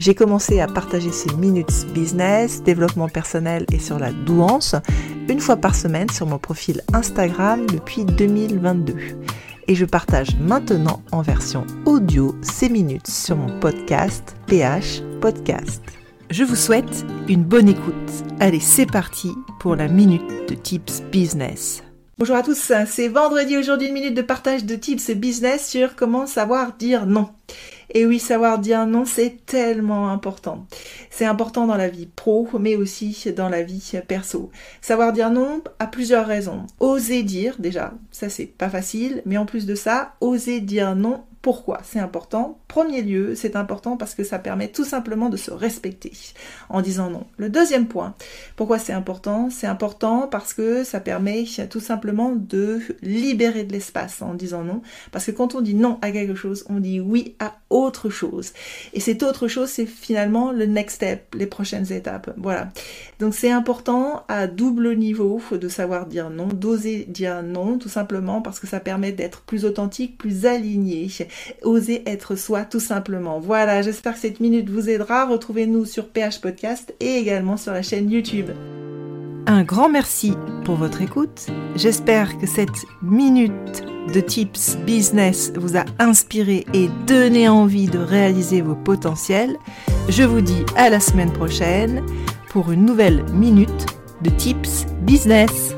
J'ai commencé à partager ces minutes business, développement personnel et sur la douance une fois par semaine sur mon profil Instagram depuis 2022. Et je partage maintenant en version audio ces minutes sur mon podcast PH Podcast. Je vous souhaite une bonne écoute. Allez, c'est parti pour la minute de Tips Business. Bonjour à tous, c'est vendredi aujourd'hui une minute de partage de tips business sur comment savoir dire non. Et oui, savoir dire non, c'est tellement important. C'est important dans la vie pro, mais aussi dans la vie perso. Savoir dire non a plusieurs raisons. Oser dire, déjà, ça c'est pas facile, mais en plus de ça, oser dire non pourquoi c'est important Premier lieu, c'est important parce que ça permet tout simplement de se respecter en disant non. Le deuxième point, pourquoi c'est important? C'est important parce que ça permet tout simplement de libérer de l'espace en disant non. Parce que quand on dit non à quelque chose, on dit oui à autre chose. Et cette autre chose, c'est finalement le next step, les prochaines étapes. Voilà. Donc c'est important à double niveau de savoir dire non, d'oser dire non, tout simplement parce que ça permet d'être plus authentique, plus aligné Oser être soi tout simplement. Voilà, j'espère que cette minute vous aidera. Retrouvez-nous sur PH Podcast et également sur la chaîne YouTube. Un grand merci pour votre écoute. J'espère que cette minute de tips business vous a inspiré et donné envie de réaliser vos potentiels. Je vous dis à la semaine prochaine pour une nouvelle minute de tips business.